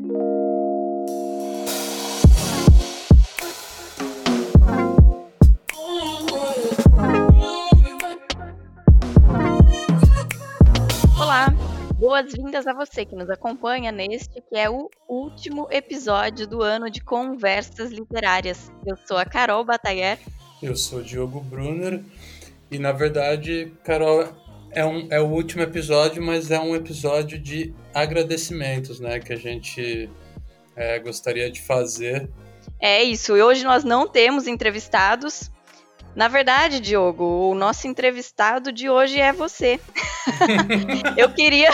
Olá, boas-vindas a você que nos acompanha neste que é o último episódio do ano de Conversas Literárias. Eu sou a Carol Batayer. Eu sou o Diogo Brunner. E na verdade, Carol, é, um, é o último episódio, mas é um episódio de agradecimentos, né? Que a gente é, gostaria de fazer. É isso, e hoje nós não temos entrevistados. Na verdade, Diogo, o nosso entrevistado de hoje é você. Eu queria.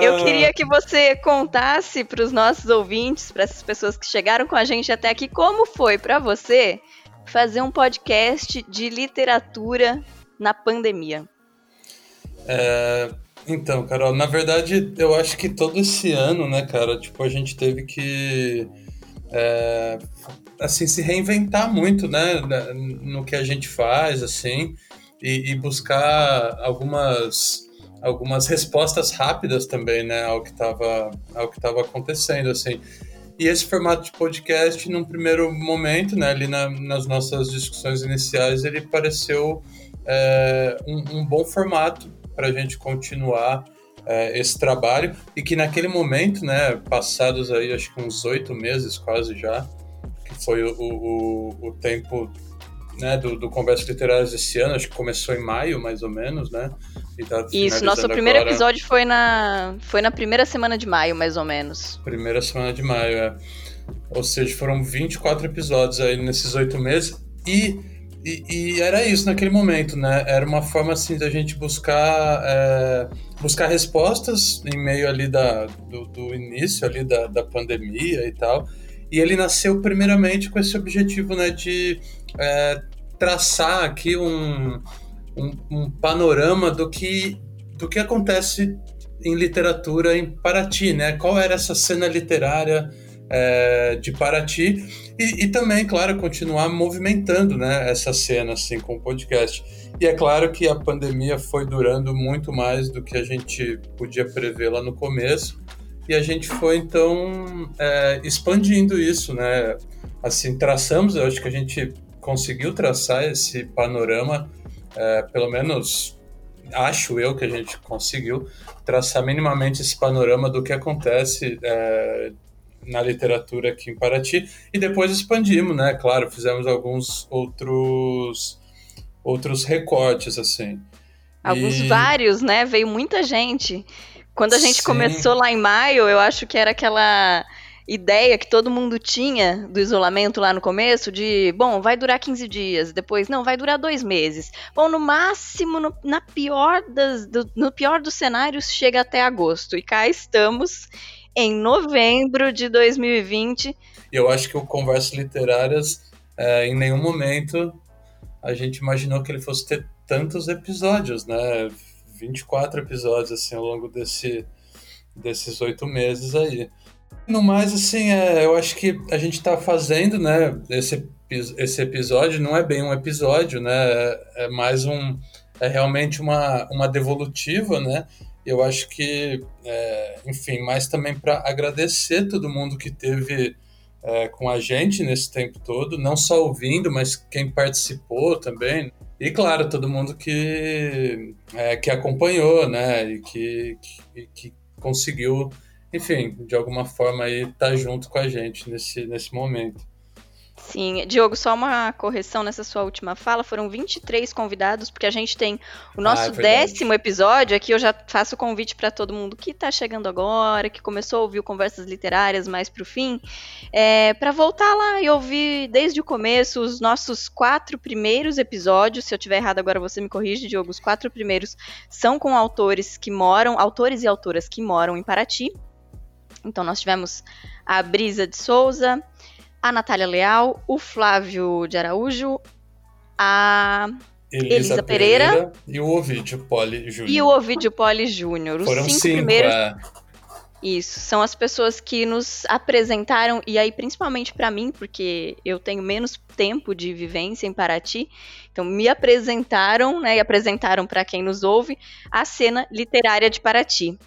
Eu queria que você contasse para os nossos ouvintes, para essas pessoas que chegaram com a gente até aqui, como foi para você fazer um podcast de literatura na pandemia. É, então, Carol, na verdade, eu acho que todo esse ano, né, cara, tipo, a gente teve que é, assim, se reinventar muito, né, no que a gente faz, assim, e, e buscar algumas algumas respostas rápidas também, né, ao que estava ao que estava acontecendo, assim. E esse formato de podcast, num primeiro momento, né, ali na, nas nossas discussões iniciais, ele pareceu é, um, um, bom formato para a gente continuar é, esse trabalho e que naquele momento, né, passados aí acho que uns oito meses quase já, que foi o, o, o tempo né, do, do Conversas Literárias esse ano, acho que começou em maio, mais ou menos, né? Tá Isso, nosso primeiro agora... episódio foi na, foi na primeira semana de maio, mais ou menos. Primeira semana de maio, é. Ou seja, foram 24 episódios aí nesses oito meses. E, e, e, era isso naquele momento, né? Era uma forma, assim, da gente buscar, é, buscar respostas em meio ali da, do, do início ali da, da pandemia e tal. E ele nasceu primeiramente com esse objetivo, né, de é, traçar aqui um, um, um, panorama do que, do que acontece em literatura em Paraty, né? Qual era essa cena literária é, de Paraty e, e, também, claro, continuar movimentando, né, essa cena assim com o podcast. E é claro que a pandemia foi durando muito mais do que a gente podia prever lá no começo e a gente foi então é, expandindo isso, né? Assim, traçamos, eu acho que a gente conseguiu traçar esse panorama, é, pelo menos acho eu que a gente conseguiu traçar minimamente esse panorama do que acontece é, na literatura aqui em Paraty e depois expandimos, né? Claro, fizemos alguns outros outros recortes assim. Alguns e... vários, né? Veio muita gente. Quando a gente Sim. começou lá em maio, eu acho que era aquela ideia que todo mundo tinha do isolamento lá no começo, de, bom, vai durar 15 dias, depois, não, vai durar dois meses. Bom, no máximo, no, na pior das, do, no pior dos cenários, chega até agosto. E cá estamos, em novembro de 2020. Eu acho que o Conversas Literárias, é, em nenhum momento, a gente imaginou que ele fosse ter tantos episódios, né? 24 episódios, assim, ao longo desse, desses oito meses aí. No mais, assim, é, eu acho que a gente está fazendo, né, esse, esse episódio, não é bem um episódio, né, é, mais um, é realmente uma, uma devolutiva, né, eu acho que, é, enfim, mais também para agradecer todo mundo que teve é, com a gente nesse tempo todo, não só ouvindo, mas quem participou também. E, claro, todo mundo que, é, que acompanhou, né, e que, que, que conseguiu enfim, de alguma forma aí tá junto com a gente nesse, nesse momento. Sim, Diogo, só uma correção nessa sua última fala, foram 23 convidados, porque a gente tem o nosso ah, é décimo episódio, aqui. Eu já faço o convite para todo mundo que está chegando agora, que começou a ouvir Conversas Literárias mais para o fim, é, para voltar lá e ouvir desde o começo os nossos quatro primeiros episódios, se eu tiver errado agora você me corrige, Diogo, os quatro primeiros são com autores que moram, autores e autoras que moram em Paraty, então nós tivemos a Brisa de Souza, a Natália Leal, o Flávio de Araújo, a Elisa, Elisa Pereira, Pereira, e o Ovidio Poli Júnior. E o Ovidio Poli Júnior. Os Foram cinco, cinco primeiros. É... Isso, são as pessoas que nos apresentaram, e aí principalmente para mim, porque eu tenho menos tempo de vivência em Paraty, então me apresentaram, né, e apresentaram para quem nos ouve, a cena literária de Paraty.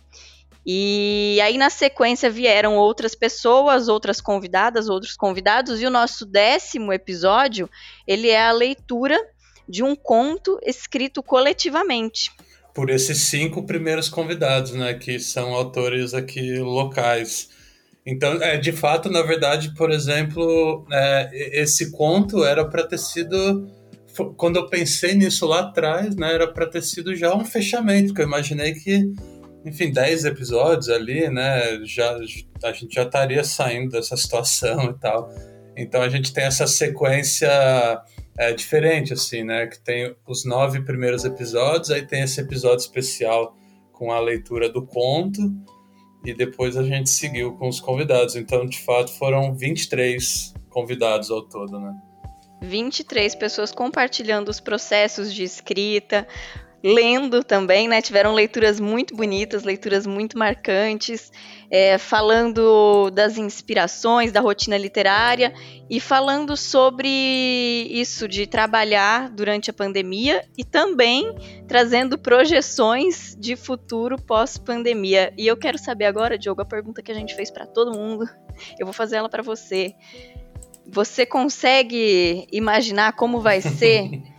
E aí, na sequência, vieram outras pessoas, outras convidadas, outros convidados, e o nosso décimo episódio, ele é a leitura de um conto escrito coletivamente. Por esses cinco primeiros convidados, né, que são autores aqui locais. Então, é, de fato, na verdade, por exemplo, é, esse conto era para ter sido quando eu pensei nisso lá atrás, né, era para ter sido já um fechamento, porque eu imaginei que enfim, 10 episódios ali, né? Já, a gente já estaria saindo dessa situação e tal. Então a gente tem essa sequência é, diferente, assim, né? Que tem os nove primeiros episódios, aí tem esse episódio especial com a leitura do conto, e depois a gente seguiu com os convidados. Então, de fato, foram 23 convidados ao todo, né? 23 pessoas compartilhando os processos de escrita, lendo também, né? Tiveram leituras muito bonitas, leituras muito marcantes, é, falando das inspirações, da rotina literária e falando sobre isso de trabalhar durante a pandemia e também trazendo projeções de futuro pós-pandemia. E eu quero saber agora, Diogo, a pergunta que a gente fez para todo mundo. Eu vou fazer ela para você. Você consegue imaginar como vai ser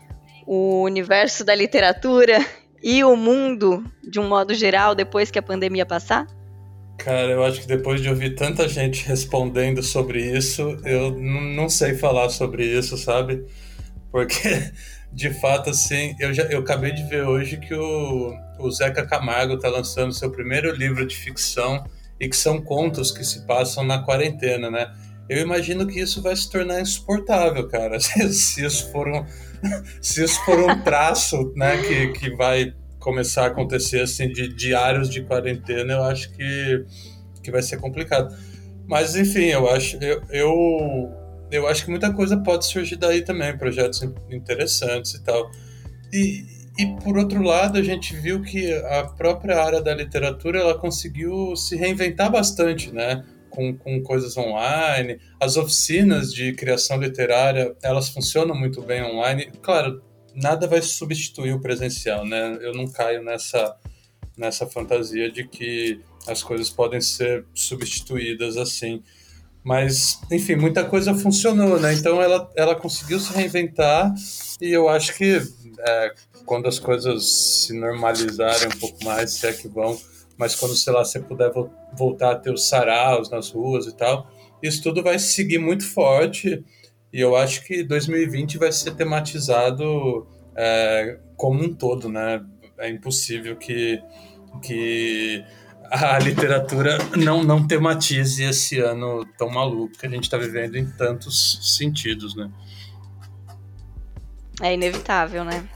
o universo da literatura e o mundo de um modo geral depois que a pandemia passar? Cara, eu acho que depois de ouvir tanta gente respondendo sobre isso, eu não sei falar sobre isso, sabe? Porque, de fato, assim, eu, já, eu acabei de ver hoje que o, o Zeca Camargo está lançando seu primeiro livro de ficção e que são contos que se passam na quarentena, né? Eu imagino que isso vai se tornar insuportável, cara. Se isso for um, se isso for um traço, né, que, que vai começar a acontecer assim de diários de quarentena, eu acho que, que vai ser complicado. Mas enfim, eu acho eu, eu, eu acho que muita coisa pode surgir daí também, projetos interessantes e tal. E, e por outro lado, a gente viu que a própria área da literatura ela conseguiu se reinventar bastante, né? Com, com coisas online. As oficinas de criação literária, elas funcionam muito bem online. Claro, nada vai substituir o presencial, né? Eu não caio nessa, nessa fantasia de que as coisas podem ser substituídas assim. Mas, enfim, muita coisa funcionou, né? Então ela, ela conseguiu se reinventar e eu acho que é, quando as coisas se normalizarem um pouco mais, se é que vão, mas quando, sei lá, você puder vo voltar a ter os saraus nas ruas e tal, isso tudo vai seguir muito forte e eu acho que 2020 vai ser tematizado é, como um todo, né? É impossível que, que a literatura não, não tematize esse ano tão maluco que a gente está vivendo em tantos sentidos, né? É inevitável, né?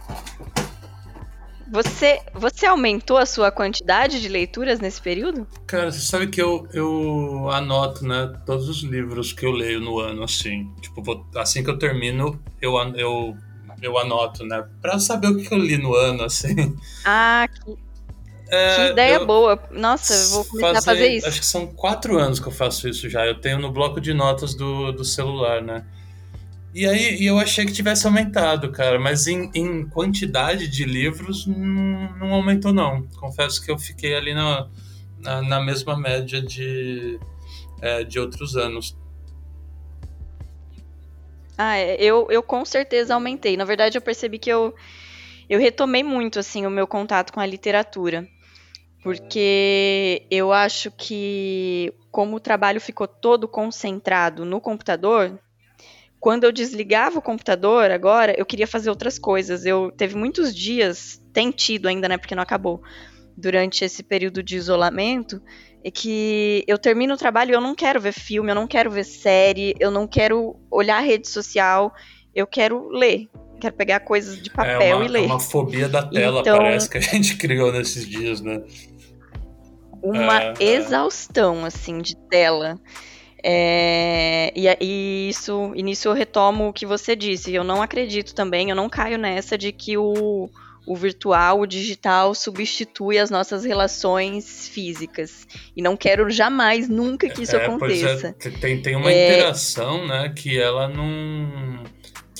Você, você aumentou a sua quantidade de leituras nesse período? Cara, você sabe que eu, eu anoto, né, todos os livros que eu leio no ano, assim. Tipo, vou, assim que eu termino, eu, eu, eu anoto, né? Pra saber o que eu li no ano, assim. Ah, que, é, que ideia eu, boa. Nossa, eu vou começar fazer, a fazer isso. Acho que são quatro anos que eu faço isso já. Eu tenho no bloco de notas do, do celular, né? E aí eu achei que tivesse aumentado, cara, mas em, em quantidade de livros não, não, aumentou, não. Confesso que eu fiquei ali na, na, na mesma média de, é, de outros anos. Ah, é, eu, eu com certeza aumentei. Na verdade, eu percebi que eu, eu retomei muito assim o meu contato com a literatura. Porque eu acho que como o trabalho ficou todo concentrado no computador, quando eu desligava o computador agora, eu queria fazer outras coisas. Eu teve muitos dias, tem tido ainda, né, porque não acabou, durante esse período de isolamento, é que eu termino o trabalho e eu não quero ver filme, eu não quero ver série, eu não quero olhar a rede social, eu quero ler. Quero pegar coisas de papel é uma, e ler. É uma fobia da tela, então, parece que a gente criou nesses dias, né? Uma é, é. exaustão, assim, de tela. É, e, e, isso, e nisso eu retomo o que você disse. Eu não acredito também, eu não caio nessa de que o, o virtual, o digital substitui as nossas relações físicas. E não quero jamais, nunca que isso é, é aconteça. É, tem, tem uma é... interação, né, que ela não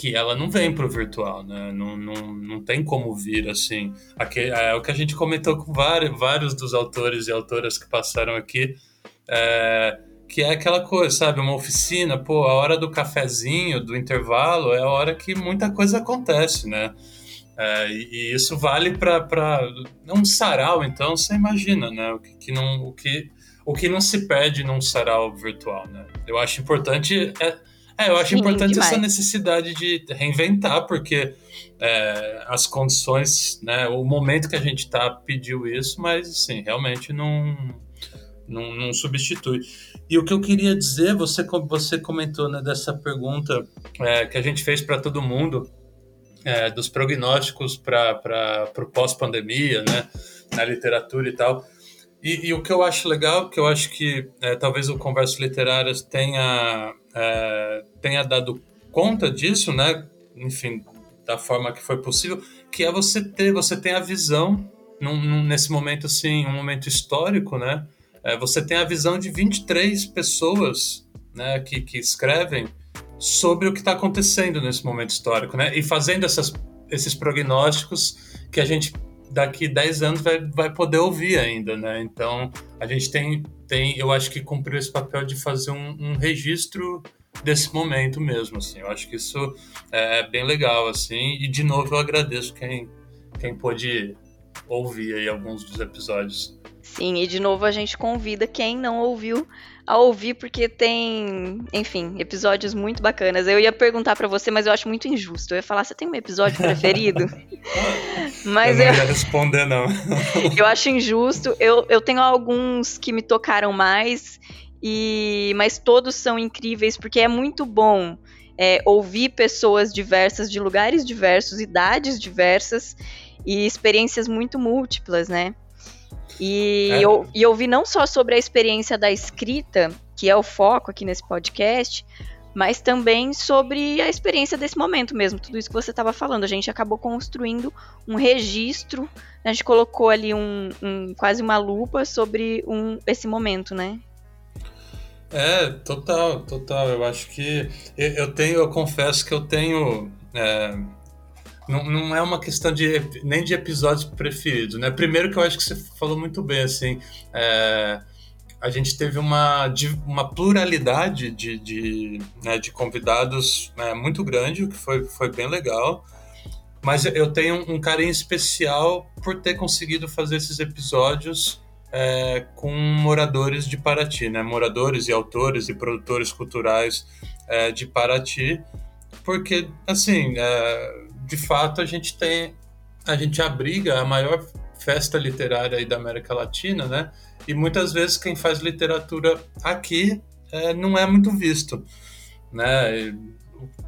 que ela não vem para o virtual, né? Não, não, não tem como vir assim. Aqui, é o que a gente comentou com vários, vários dos autores e autoras que passaram aqui, é, que é aquela coisa, sabe? Uma oficina, pô, a hora do cafezinho, do intervalo, é a hora que muita coisa acontece, né? É, e, e, isso vale para um sarau, então você imagina, né? O que, que, não, o que, o que não se perde num sarau virtual, né? Eu acho importante é, é, eu acho Sim, importante demais. essa necessidade de reinventar, porque é, as condições, né, o momento que a gente está pediu isso, mas assim, realmente não, não, não, substitui. E o que eu queria dizer, você, você comentou né, dessa pergunta é, que a gente fez para todo mundo, é, dos prognósticos para o pós-pandemia, né, na literatura e tal. E, e, o que eu acho legal, que eu acho que é, talvez o Conversas Literárias tenha, é, tenha dado conta disso, né? Enfim, da forma que foi possível, que é você ter, você tem a visão num, num, nesse momento assim, um momento histórico, né? É, você tem a visão de 23 pessoas, né, que, que escrevem sobre o que está acontecendo nesse momento histórico, né? E fazendo essas, esses prognósticos que a gente daqui 10 anos vai, vai poder ouvir ainda, né? Então, a gente tem, tem eu acho que cumpriu esse papel de fazer um, um registro desse momento mesmo, assim. Eu acho que isso é bem legal, assim. E, de novo, eu agradeço quem, quem pôde ouvir aí alguns dos episódios. Sim, e de novo a gente convida quem não ouviu a ouvir, porque tem, enfim, episódios muito bacanas. Eu ia perguntar para você, mas eu acho muito injusto. Eu ia falar, você tem um episódio preferido? mas eu não eu, ia responder, não. eu acho injusto. Eu, eu tenho alguns que me tocaram mais, e mas todos são incríveis, porque é muito bom. É, ouvir pessoas diversas, de lugares diversos, idades diversas e experiências muito múltiplas, né? E, é. eu, e eu vi não só sobre a experiência da escrita, que é o foco aqui nesse podcast, mas também sobre a experiência desse momento mesmo, tudo isso que você estava falando. A gente acabou construindo um registro, a gente colocou ali um, um quase uma lupa sobre um, esse momento, né? É, total, total. Eu acho que eu tenho, eu confesso que eu tenho é, não, não é uma questão de nem de episódios preferidos, né? Primeiro que eu acho que você falou muito bem, assim, é, a gente teve uma, uma pluralidade de, de, né, de convidados é, muito grande, o que foi, foi bem legal. Mas eu tenho um carinho especial por ter conseguido fazer esses episódios é, com moradores de Paraty, né? Moradores e autores e produtores culturais é, de Paraty, porque, assim, é, de fato a gente tem a gente abriga a maior festa literária aí da América Latina, né? E muitas vezes quem faz literatura aqui é, não é muito visto, né?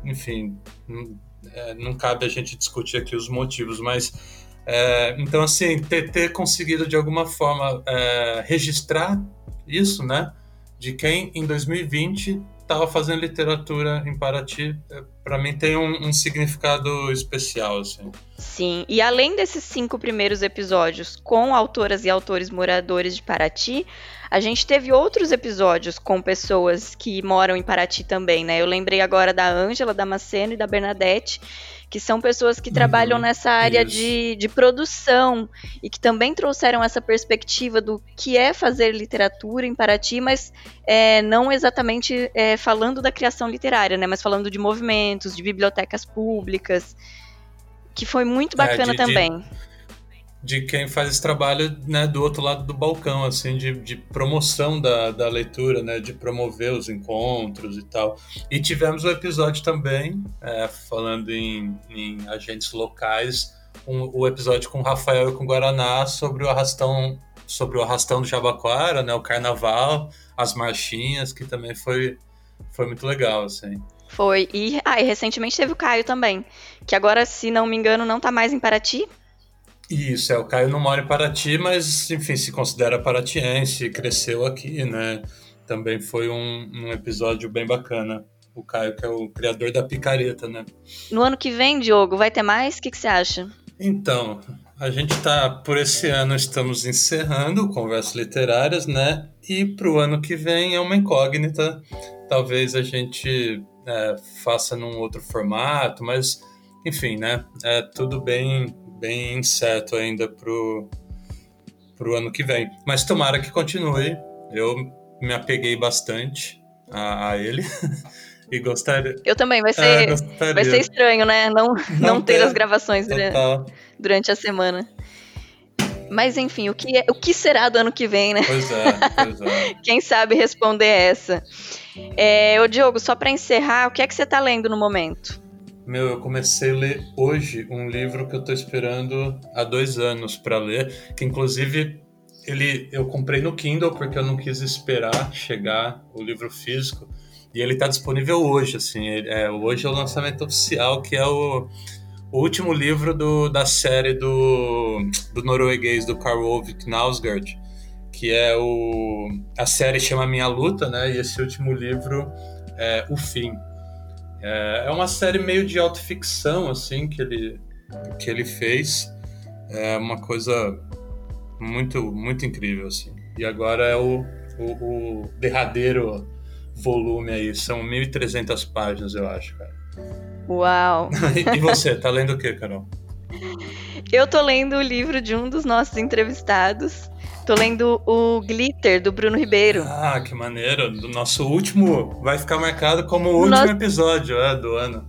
Enfim, não, é, não cabe a gente discutir aqui os motivos, mas é, então assim ter, ter, conseguido de alguma forma é, registrar isso, né? De quem em 2020 estava fazendo literatura em Paraty, é, para mim tem um, um, significado especial, assim. Sim, e além desses cinco primeiros episódios com autoras e autores moradores de Paraty, a gente teve outros episódios com pessoas que moram em Paraty também, né? Eu lembrei agora da Ângela Damasceno e da Bernadette, que são pessoas que trabalham uhum, nessa área de, de produção e que também trouxeram essa perspectiva do que é fazer literatura em Paraty, mas é, não exatamente é, falando da criação literária, né, mas falando de movimentos, de bibliotecas públicas, que foi muito é, bacana é, de, também. De de quem faz esse trabalho né, do outro lado do balcão, assim, de, de promoção da, da leitura, né, de promover os encontros e tal. E tivemos o um episódio também, é, falando em, em, agentes locais, um, o episódio com o Rafael e com o Guaraná sobre o arrastão sobre o arrastão do Jabaquara, né, o carnaval, as marchinhas, que também foi, foi muito legal, assim. Foi. E, ah, e recentemente teve o Caio também, que agora, se não me engano, não está mais em Paraty, isso, é, o Caio não mora em Paraty, mas, enfim, se considera paratiense, cresceu aqui, né? Também foi um, um episódio bem bacana. O Caio, que é o criador da picareta, né? No ano que vem, Diogo, vai ter mais? O que, que você acha? Então, a gente tá, por esse ano, estamos encerrando Conversas Literárias, né? E pro ano que vem é uma incógnita. Talvez a gente é, faça num outro formato, mas enfim, né? É tudo bem, bem incerto ainda pro, pro ano que vem. Mas tomara que continue. Eu me apeguei bastante a, a ele. e gostaria. Eu também, vai ser, é, vai ser estranho, né? Não, não, não ter, ter as gravações durante, durante a semana. Mas enfim, o que, é, o que será do ano que vem, né? Pois é, pois é. Quem sabe responder essa. É, ô Diogo, só para encerrar, o que é que você está lendo no momento? Meu, eu comecei a ler hoje um livro que eu estou esperando há dois anos para ler, que inclusive ele eu comprei no Kindle porque eu não quis esperar chegar o livro físico e ele está disponível hoje, assim, é, hoje é o lançamento oficial que é o o último livro do, da série do, do norueguês, do Karl Ove Knausgaard, que é o... A série chama Minha Luta, né? E esse último livro é O Fim. É, é uma série meio de autoficção, assim, que ele, que ele fez. É uma coisa muito, muito incrível, assim. E agora é o, o, o derradeiro volume aí. São 1.300 páginas, eu acho, cara. Uau! e você, tá lendo o que, Carol? Eu tô lendo o livro de um dos nossos entrevistados. Tô lendo o Glitter, do Bruno Ribeiro. Ah, que maneiro. Do nosso último. Vai ficar marcado como o último episódio é, do ano.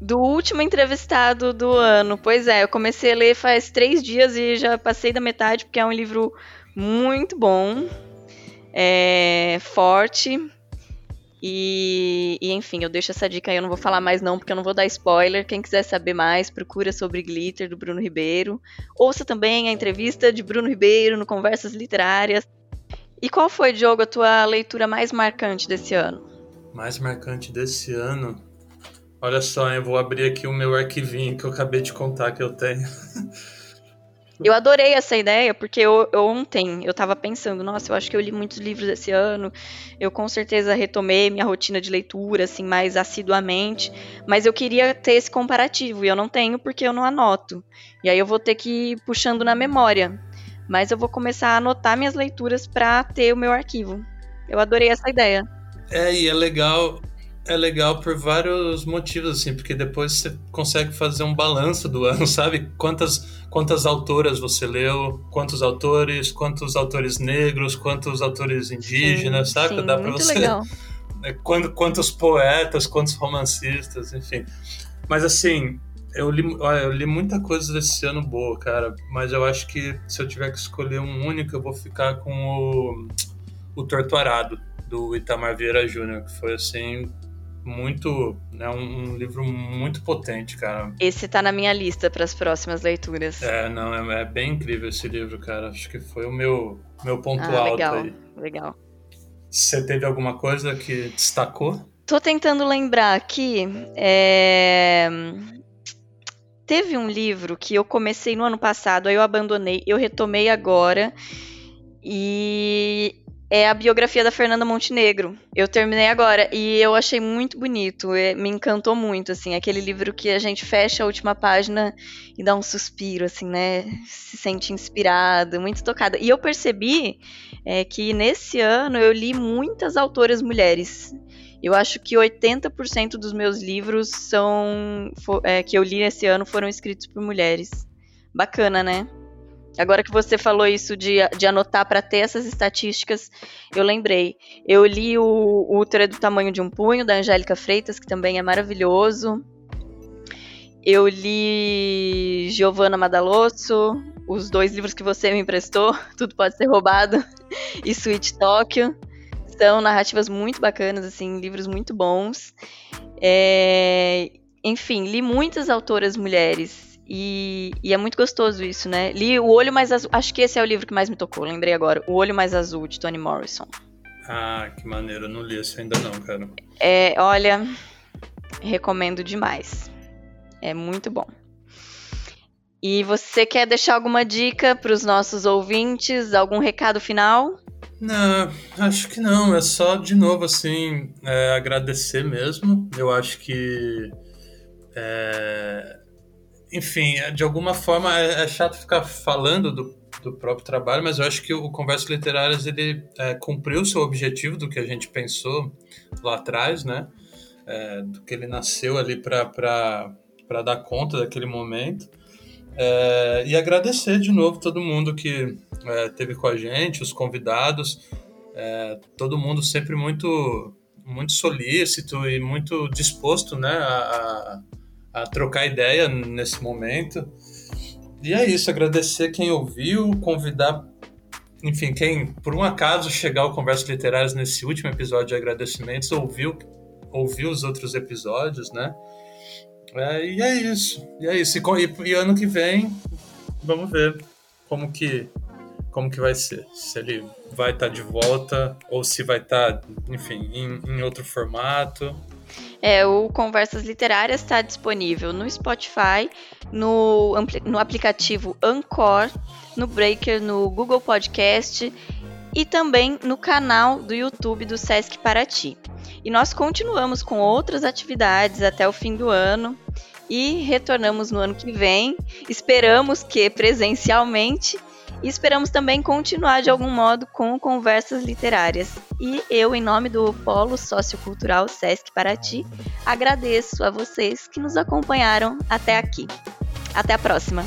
Do último entrevistado do ano. Pois é, eu comecei a ler faz três dias e já passei da metade, porque é um livro muito bom. É forte e, e, enfim, eu deixo essa dica aí, eu não vou falar mais não, porque eu não vou dar spoiler. Quem quiser saber mais, procura sobre Glitter, do Bruno Ribeiro. Ouça também a entrevista de Bruno Ribeiro no Conversas Literárias. E qual foi, Diogo, a tua leitura mais marcante desse ano? Mais marcante desse ano? Olha só, eu vou abrir aqui o meu arquivinho que eu acabei de contar que eu tenho. Eu adorei essa ideia, porque eu, eu, ontem eu tava pensando, nossa, eu acho que eu li muitos livros esse ano, eu com certeza retomei minha rotina de leitura, assim, mais assiduamente, mas eu queria ter esse comparativo, e eu não tenho porque eu não anoto. E aí eu vou ter que ir puxando na memória. Mas eu vou começar a anotar minhas leituras para ter o meu arquivo. Eu adorei essa ideia. É, e é legal é legal por vários motivos, assim, porque depois você consegue fazer um balanço do ano, sabe? Quantas, quantas autoras você leu, quantos autores, quantos autores negros, quantos autores indígenas, sim, sabe? Sim, Dá pra você. Legal. É, quantos poetas, quantos romancistas, enfim. Mas assim, eu li, eu li muita coisa desse ano boa, cara. Mas eu acho que se eu tiver que escolher um único, eu vou ficar com o, o Torturado, do Itamar Vieira Júnior, que foi assim muito, né, um, um, livro muito potente, cara. Esse tá na minha lista para as próximas leituras. É, não, é, é, bem incrível esse livro, cara. Acho que foi o meu, meu ponto ah, alto legal, aí. Legal. Você teve alguma coisa que destacou? Tô tentando lembrar aqui. É... Teve um livro que eu comecei no ano passado, aí eu abandonei, eu retomei agora. E é a biografia da Fernanda Montenegro. Eu terminei agora e eu achei muito bonito, é, me encantou muito, assim, aquele livro que a gente fecha a última página e dá um suspiro, assim, né? Se sente inspirada, muito tocada. E eu percebi é, que nesse ano eu li muitas autoras mulheres. Eu acho que 80% dos meus livros são é, que eu li esse ano foram escritos por mulheres. Bacana, né? Agora que você falou isso de, de anotar para ter essas estatísticas, eu lembrei. Eu li o, o Útero é do Tamanho de um Punho, da Angélica Freitas, que também é maravilhoso. Eu li Giovanna Madalosso, os dois livros que você me emprestou, Tudo Pode Ser Roubado, e Sweet Tóquio. São narrativas muito bacanas, assim, livros muito bons. É... Enfim, li muitas autoras mulheres e, e, é muito gostoso isso, né? Li O Olho Mais Azul. Acho que esse é o livro que mais me tocou, lembrei agora. O Olho Mais Azul, de Toni Morrison. Ah, que maneiro. Eu não li esse ainda não, cara. É, olha, recomendo demais. É muito bom. E você quer deixar alguma dica para os nossos ouvintes? Algum recado final? Não, acho que não. É só, de novo, assim, é, agradecer mesmo. Eu acho que é, enfim, é, de alguma forma é, é, chato ficar falando do, do próprio trabalho, mas eu acho que o Conversas Literárias ele é, cumpriu o seu objetivo do que a gente pensou lá atrás, né? é, do que ele nasceu ali para dar conta daquele momento. É, e agradecer de novo todo mundo que é, teve com a gente, os convidados, é, todo mundo sempre muito muito solícito e muito disposto né, a, a, a trocar ideia nesse momento. E é isso, agradecer quem ouviu, convidar, enfim, quem por um acaso chegar ao Conversas Literárias nesse último episódio de agradecimentos, ouviu, ouviu os outros episódios, né? É, e é isso, e é isso. E, e, ano que vem, vamos ver como que, como que vai ser. Se ele vai estar tá de volta ou se vai estar, tá, enfim, em, em outro formato. É, o Conversas Literárias está disponível no Spotify, no, no aplicativo Anchor, no Breaker, no Google Podcast e também no canal do YouTube do Sesc Paraty. E nós continuamos com outras atividades até o fim do ano e retornamos no ano que vem. Esperamos que presencialmente e esperamos também continuar de algum modo com conversas literárias. E eu, em nome do Polo Sociocultural Sesc Paraty, agradeço a vocês que nos acompanharam até aqui. Até a próxima!